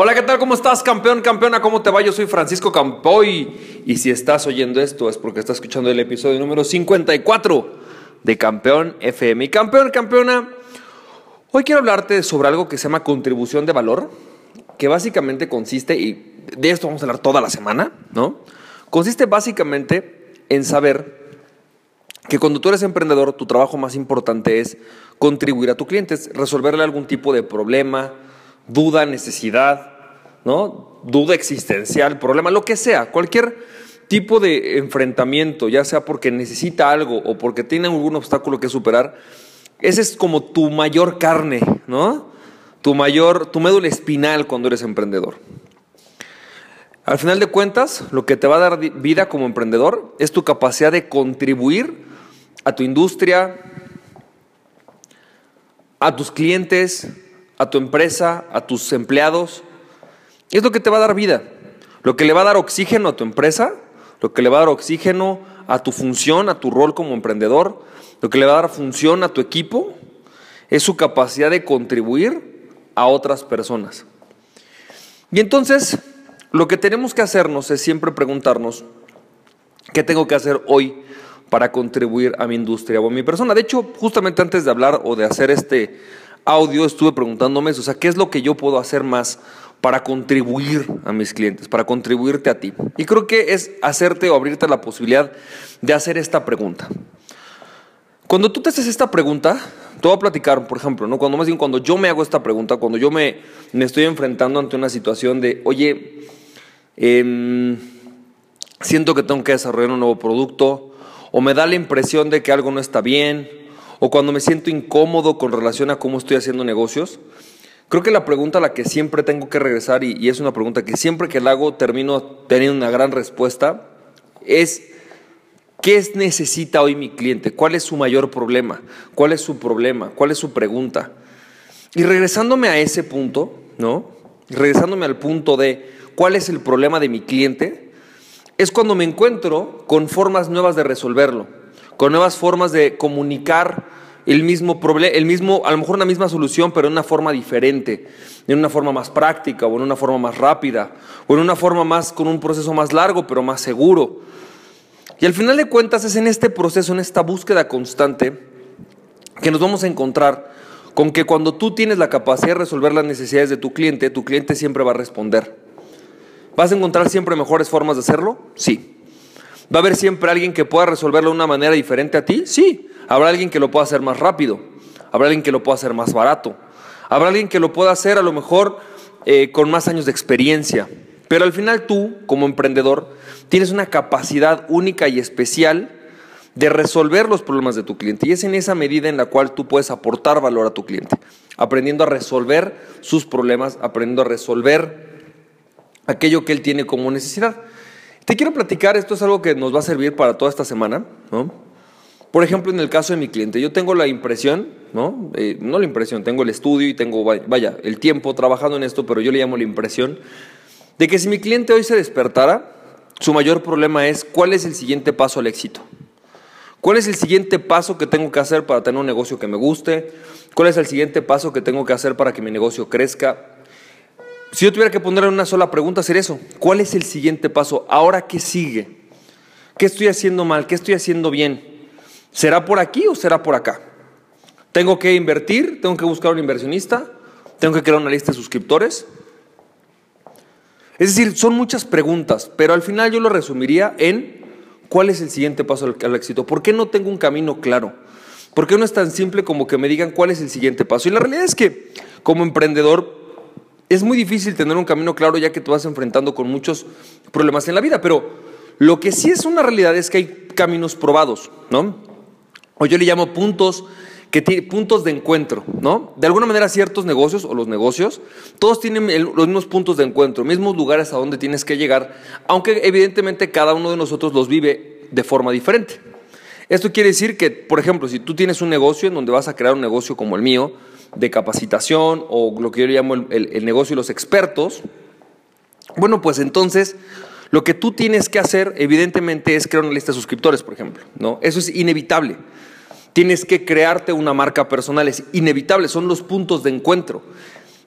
Hola, ¿qué tal? ¿Cómo estás, campeón, campeona? ¿Cómo te va? Yo soy Francisco Campoy. Y si estás oyendo esto es porque estás escuchando el episodio número 54 de Campeón FM. Y campeón, campeona, hoy quiero hablarte sobre algo que se llama contribución de valor, que básicamente consiste, y de esto vamos a hablar toda la semana, ¿no? Consiste básicamente en saber que cuando tú eres emprendedor, tu trabajo más importante es contribuir a tu cliente, es resolverle algún tipo de problema, duda, necesidad, ¿no? Duda existencial, problema, lo que sea, cualquier tipo de enfrentamiento, ya sea porque necesita algo o porque tiene algún obstáculo que superar, ese es como tu mayor carne, ¿no? Tu mayor, tu médula espinal cuando eres emprendedor. Al final de cuentas, lo que te va a dar vida como emprendedor es tu capacidad de contribuir a tu industria, a tus clientes, a tu empresa, a tus empleados. Es lo que te va a dar vida. Lo que le va a dar oxígeno a tu empresa, lo que le va a dar oxígeno a tu función, a tu rol como emprendedor, lo que le va a dar función a tu equipo, es su capacidad de contribuir a otras personas. Y entonces, lo que tenemos que hacernos es siempre preguntarnos, ¿qué tengo que hacer hoy para contribuir a mi industria o a mi persona? De hecho, justamente antes de hablar o de hacer este audio estuve preguntándome eso, o sea, ¿qué es lo que yo puedo hacer más para contribuir a mis clientes, para contribuirte a ti? Y creo que es hacerte o abrirte la posibilidad de hacer esta pregunta. Cuando tú te haces esta pregunta, te voy a platicar, por ejemplo, ¿no? cuando más bien cuando yo me hago esta pregunta, cuando yo me, me estoy enfrentando ante una situación de, oye, em, siento que tengo que desarrollar un nuevo producto, o me da la impresión de que algo no está bien, o cuando me siento incómodo con relación a cómo estoy haciendo negocios, creo que la pregunta a la que siempre tengo que regresar, y, es una pregunta que siempre que la hago termino teniendo una gran respuesta, es ¿qué necesita hoy mi cliente? ¿Cuál es su mayor problema? ¿Cuál es su problema? ¿Cuál es su pregunta? Y regresándome a ese punto, ¿no? Regresándome al punto de cuál es el problema de mi cliente, es cuando me encuentro con formas nuevas de resolverlo con nuevas formas de comunicar el mismo problema, el mismo, a lo mejor una misma solución, pero en una forma diferente, en una forma más práctica, o en una forma más rápida, o en una forma más, con un proceso más largo, pero más seguro. Y al final de cuentas es en este proceso, en esta búsqueda constante, que nos vamos a encontrar con que cuando tú tienes la capacidad de resolver las necesidades de tu cliente, tu cliente siempre va a responder. ¿Vas a encontrar siempre mejores formas de hacerlo? Sí. ¿Va a haber siempre alguien que pueda resolverlo de una manera diferente a ti? Sí. Habrá alguien que lo pueda hacer más rápido. Habrá alguien que lo pueda hacer más barato. Habrá alguien que lo pueda hacer a lo mejor eh, con más años de experiencia. Pero al final tú, como emprendedor, tienes una capacidad única y especial de resolver los problemas de tu cliente. Y es en esa medida en la cual tú puedes aportar valor a tu cliente, aprendiendo a resolver sus problemas, aprendiendo a resolver aquello que él tiene como necesidad. Te quiero platicar, esto es algo que nos va a servir para toda esta semana, ¿no? Por ejemplo, en el caso de mi cliente, yo tengo la impresión, ¿no? Eh, no la impresión, tengo el estudio y tengo, vaya, el tiempo trabajando en esto, pero yo le llamo la impresión de que si mi cliente hoy se despertara, su mayor problema es cuál es el siguiente paso al éxito. ¿Cuál es el siguiente paso que tengo que hacer para tener un negocio que me guste? ¿Cuál es el siguiente paso que tengo que hacer para que mi negocio crezca? Si yo tuviera que ponerle una sola pregunta, sería eso. ¿Cuál es el siguiente paso? ¿Ahora qué sigue? ¿Qué estoy haciendo mal? ¿Qué estoy haciendo bien? ¿Será por aquí o será por acá? ¿Tengo que invertir? ¿Tengo que buscar un inversionista? ¿Tengo que crear una lista de suscriptores? Es decir, son muchas preguntas, pero al final yo lo resumiría en cuál es el siguiente paso al, al éxito. ¿Por qué no tengo un camino claro? ¿Por qué no es tan simple como que me digan cuál es el siguiente paso? Y la realidad es que como emprendedor es muy difícil tener un camino claro ya que te vas enfrentando con muchos problemas en la vida, pero lo que sí es una realidad es que hay caminos probados, ¿no? O yo le llamo puntos que puntos de encuentro, ¿no? De alguna manera ciertos negocios o los negocios, todos tienen los mismos puntos de encuentro, mismos lugares a donde tienes que llegar, aunque evidentemente cada uno de nosotros los vive de forma diferente. Esto quiere decir que, por ejemplo, si tú tienes un negocio en donde vas a crear un negocio como el mío, de capacitación o lo que yo llamo el, negocio y los expertos, bueno, pues entonces lo que tú tienes que hacer, evidentemente, es crear una lista de suscriptores, por ejemplo. ¿no? Eso es inevitable. Tienes que crearte una marca personal, es inevitable, son los puntos de encuentro.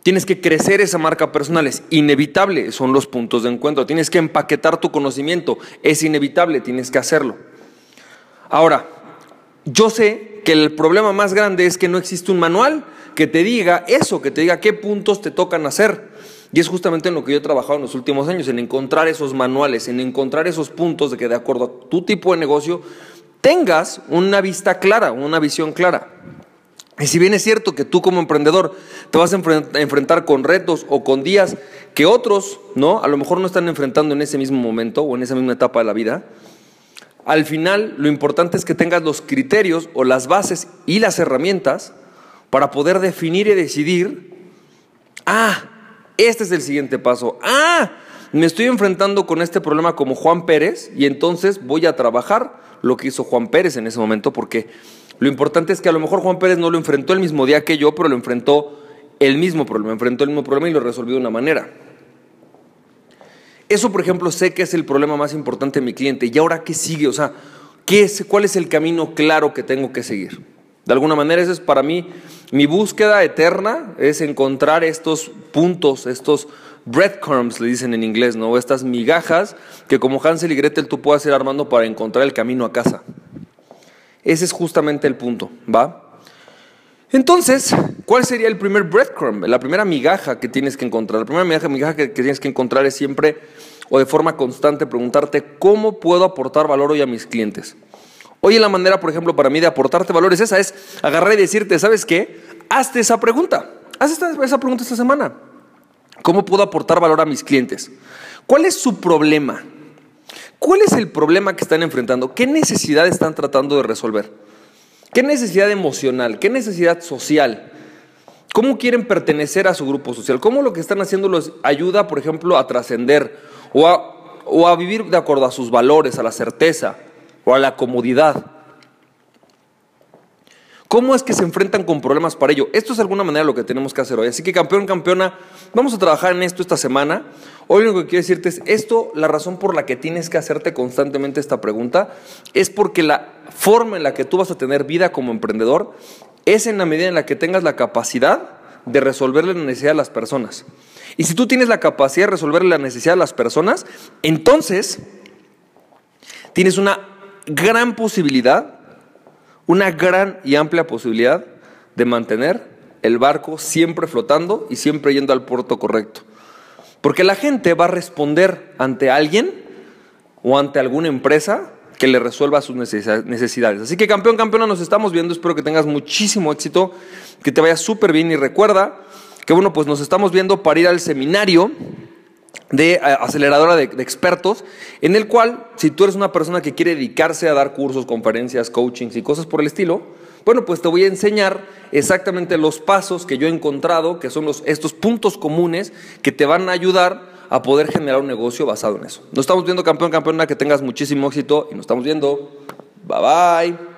Tienes que crecer esa marca personal, es inevitable, son los puntos de encuentro. Tienes que empaquetar tu conocimiento, es inevitable, tienes que hacerlo. Ahora, yo sé que el problema más grande es que no existe un manual que te diga eso, que te diga qué puntos te tocan hacer. Y es justamente en lo que yo he trabajado en los últimos años, en encontrar esos manuales, en encontrar esos puntos de que de acuerdo a tu tipo de negocio tengas una vista clara, una visión clara. Y si bien es cierto que tú como emprendedor te vas a enfrentar con retos o con días que otros, ¿no? A lo mejor no están enfrentando en ese mismo momento o en esa misma etapa de la vida, al final lo importante es que tengas los criterios o las bases y las herramientas para poder definir y decidir, ah, este es el siguiente paso, ah, me estoy enfrentando con este problema como Juan Pérez y entonces voy a trabajar lo que hizo Juan Pérez en ese momento porque lo importante es que a lo mejor Juan Pérez no lo enfrentó el mismo día que yo, pero lo enfrentó el mismo problema, enfrentó el mismo problema y lo resolvió de una manera. Eso, por ejemplo, sé que es el problema más importante de mi cliente. ¿Y ahora qué sigue? O sea, ¿qué es, ¿cuál es el camino claro que tengo que seguir? De alguna manera, eso es para mí mi búsqueda eterna, es encontrar estos puntos, estos breadcrumbs, le dicen en inglés, ¿no? Estas migajas que como Hansel y Gretel tú puedas ir armando para encontrar el camino a casa. Ese es justamente el punto, ¿va? Entonces, ¿cuál sería el primer breadcrumb? La primera migaja que tienes que encontrar. La primera migaja, migaja que, tienes que encontrar es siempre o de forma constante preguntarte cómo puedo aportar valor hoy a mis clientes. Hoy la manera, por ejemplo, para mí de aportarte valor es esa, es agarrar y decirte, ¿sabes qué? Hazte esa pregunta. Haz esa pregunta esta semana. ¿Cómo puedo aportar valor a mis clientes? ¿Cuál es su problema? ¿Cuál es el problema que están enfrentando? ¿Qué necesidad están tratando de resolver? ¿Qué necesidad emocional? ¿Qué necesidad social? ¿Cómo quieren pertenecer a su grupo social? ¿Cómo lo que están haciendo los ayuda, por ejemplo, a trascender o a, o a vivir de acuerdo a sus valores, a la certeza o a la comodidad? ¿Cómo es que se enfrentan con problemas para ello? Esto es de alguna manera lo que tenemos que hacer hoy. Así que campeón, campeona, vamos a trabajar en esto esta semana. Hoy lo que quiero decirte es esto, la razón por la que tienes que hacerte constantemente esta pregunta es porque la forma en la que tú vas a tener vida como emprendedor es en la medida en la que tengas la capacidad de resolverle la necesidad a las personas. Y si tú tienes la capacidad de resolverle la necesidad a las personas, entonces tienes una gran posibilidad una gran y amplia posibilidad de mantener el barco siempre flotando y siempre yendo al puerto correcto. Porque la gente va a responder ante alguien o ante alguna empresa que le resuelva sus necesidades. Así que campeón, campeona, nos estamos viendo. Espero que tengas muchísimo éxito, que te vaya súper bien y recuerda que bueno, pues nos estamos viendo para ir al seminario de eh, aceleradora de, expertos, en el cual, si tú eres una persona que quiere dedicarse a dar cursos, conferencias, coachings y cosas por el estilo, bueno, pues te voy a enseñar exactamente los pasos que yo he encontrado, que son los, estos puntos comunes que te van a ayudar a poder generar un negocio basado en eso. Nos estamos viendo, campeón, campeona, que tengas muchísimo éxito y nos estamos viendo. Bye bye.